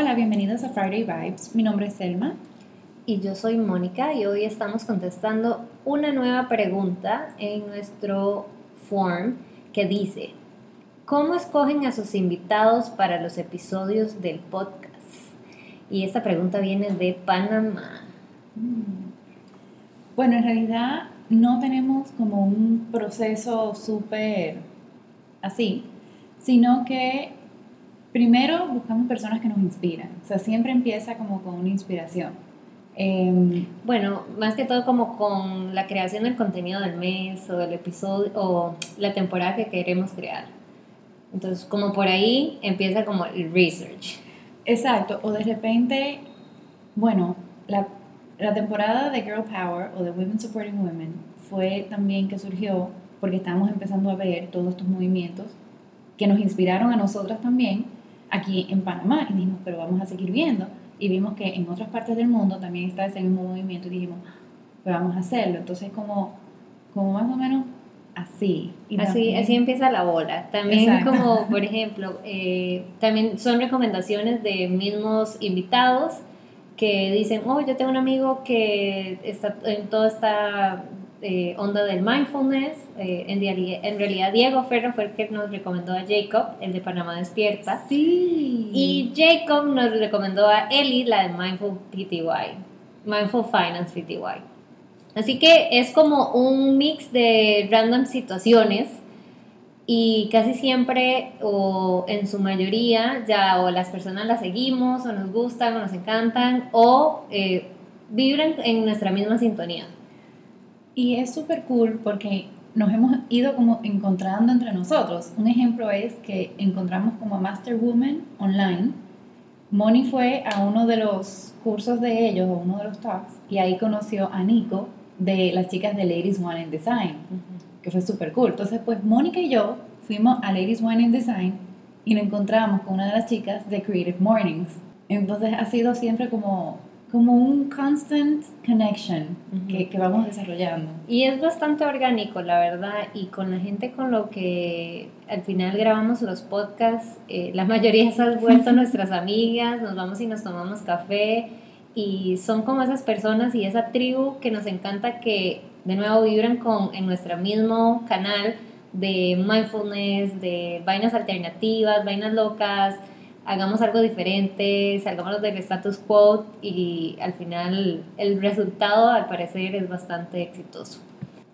Hola, bienvenidos a Friday Vibes. Mi nombre es Selma. Y yo soy Mónica y hoy estamos contestando una nueva pregunta en nuestro form que dice, ¿cómo escogen a sus invitados para los episodios del podcast? Y esta pregunta viene de Panamá. Mm. Bueno, en realidad no tenemos como un proceso súper así, sino que primero buscamos personas que nos inspiran. O sea, siempre empieza como con una inspiración. Em, bueno, más que todo como con la creación del contenido del mes o del episodio o la temporada que queremos crear. Entonces, como por ahí empieza como el research. Exacto, o de repente, bueno, la, la temporada de Girl Power o de Women Supporting Women fue también que surgió porque estábamos empezando a ver todos estos movimientos que nos inspiraron a nosotras también aquí en Panamá y dijimos, pero vamos a seguir viendo. Y vimos que en otras partes del mundo también está ese mismo movimiento y dijimos, pues vamos a hacerlo. Entonces, como, como más o menos así. así, así empieza la bola. También como, por ejemplo, eh, también son recomendaciones de mismos invitados que dicen, oh, yo tengo un amigo que está en toda esta eh, onda del mindfulness. Eh, en, en, realidad, Diego Ferro fue el que nos recomendó a Jacob, el de Panamá Despierta. Sí. Y Jacob nos recomendó a Eli, la de Mindful PTY, Mindful Finance PTY. Así que es como un mix de random situaciones y casi siempre o en su mayoría ya o las personas las seguimos o nos gustan o nos encantan o eh, vibran en nuestra misma sintonía. Y es súper cool porque nos hemos ido como encontrando entre nosotros. Un ejemplo es que encontramos como a Master Woman online. Moni fue a uno de los cursos de ellos, o uno de los talks, y ahí conoció a Nico de las chicas de Ladies One in Design, que fue súper cool. Entonces, pues Mónica y yo fuimos a Ladies One in Design y nos encontramos con una de las chicas de Creative Mornings. Entonces ha sido siempre como como un constant connection que, que, vamos desarrollando. Y es bastante orgánico, la verdad, y con la gente con lo que al final grabamos los podcasts, eh, la mayoría se han vuelto nuestras amigas, nos vamos y nos tomamos café, y son como esas personas y esa tribu que nos encanta que de nuevo vibran con, en nuestro mismo canal de mindfulness, de vainas alternativas, vainas locas, hagamos algo diferente, salgamos del status quo y al final el resultado al parecer es bastante exitoso.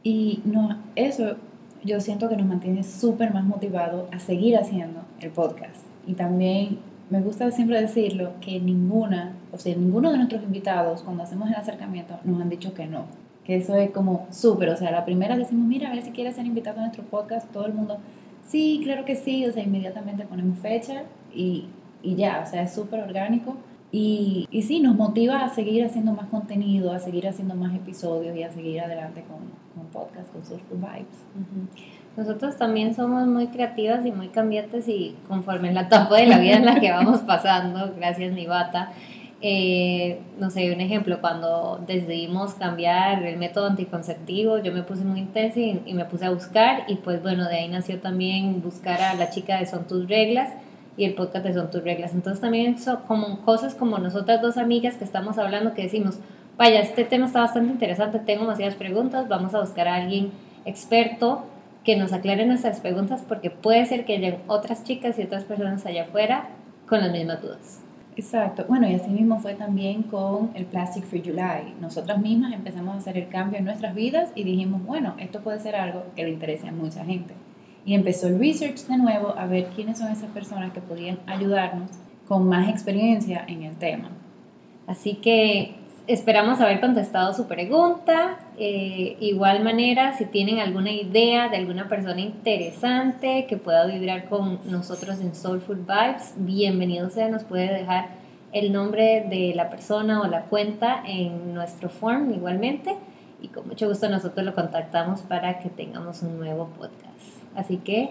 Y no, eso yo siento que nos mantiene súper más motivados a seguir haciendo el podcast. Y también me gusta siempre decirlo que ninguna, o sea, ninguno de nuestros invitados cuando hacemos el acercamiento nos han dicho que no. Que eso es como súper, o sea, la primera decimos, mira, a ver si quieres ser invitado a nuestro podcast, todo el mundo, sí, claro que sí, o sea, inmediatamente ponemos fecha y, y ya, o sea, es súper orgánico. Y, y, sí, nos motiva a seguir haciendo más contenido, a seguir haciendo más episodios y a seguir adelante con, con podcast, con Social Vibes. Nosotros también somos muy creativas y muy cambiantes y conforme en la etapa de la vida en la que vamos pasando, gracias Nivata, eh, no sé, un ejemplo, cuando decidimos cambiar el método anticonceptivo, yo me puse muy intensa y, me puse a buscar y pues bueno, de ahí nació también buscar a la chica de Son Tus Reglas y el podcast de Son Tus Reglas. Entonces también son como cosas como nosotras dos amigas que estamos hablando que decimos, vaya, este tema está bastante interesante, tengo demasiadas preguntas, vamos a buscar a alguien experto que nos aclare nuestras preguntas porque puede ser que hayan otras chicas y otras personas allá afuera con las mismas dudas. Exacto. Bueno, y así mismo fue también con el Plastic Free July. Nosotras mismas empezamos a hacer el cambio en nuestras vidas y dijimos, bueno, esto puede ser algo que le interese a mucha gente. Y empezó el research de nuevo a ver quiénes son esas personas que podían ayudarnos con más experiencia en el tema. Así que esperamos haber contestado su pregunta. Eh, igual manera, si tienen alguna idea de alguna persona interesante que pueda vibrar con nosotros en Soulful Vibes, bienvenido sea, nos puede dejar el nombre de la persona o la cuenta en nuestro form igualmente y con mucho gusto nosotros lo contactamos para que tengamos un nuevo podcast. Así que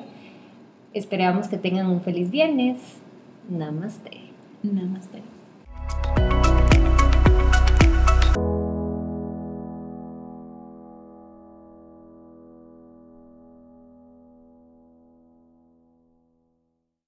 esperamos que tengan un feliz viernes. Namaste. Namaste.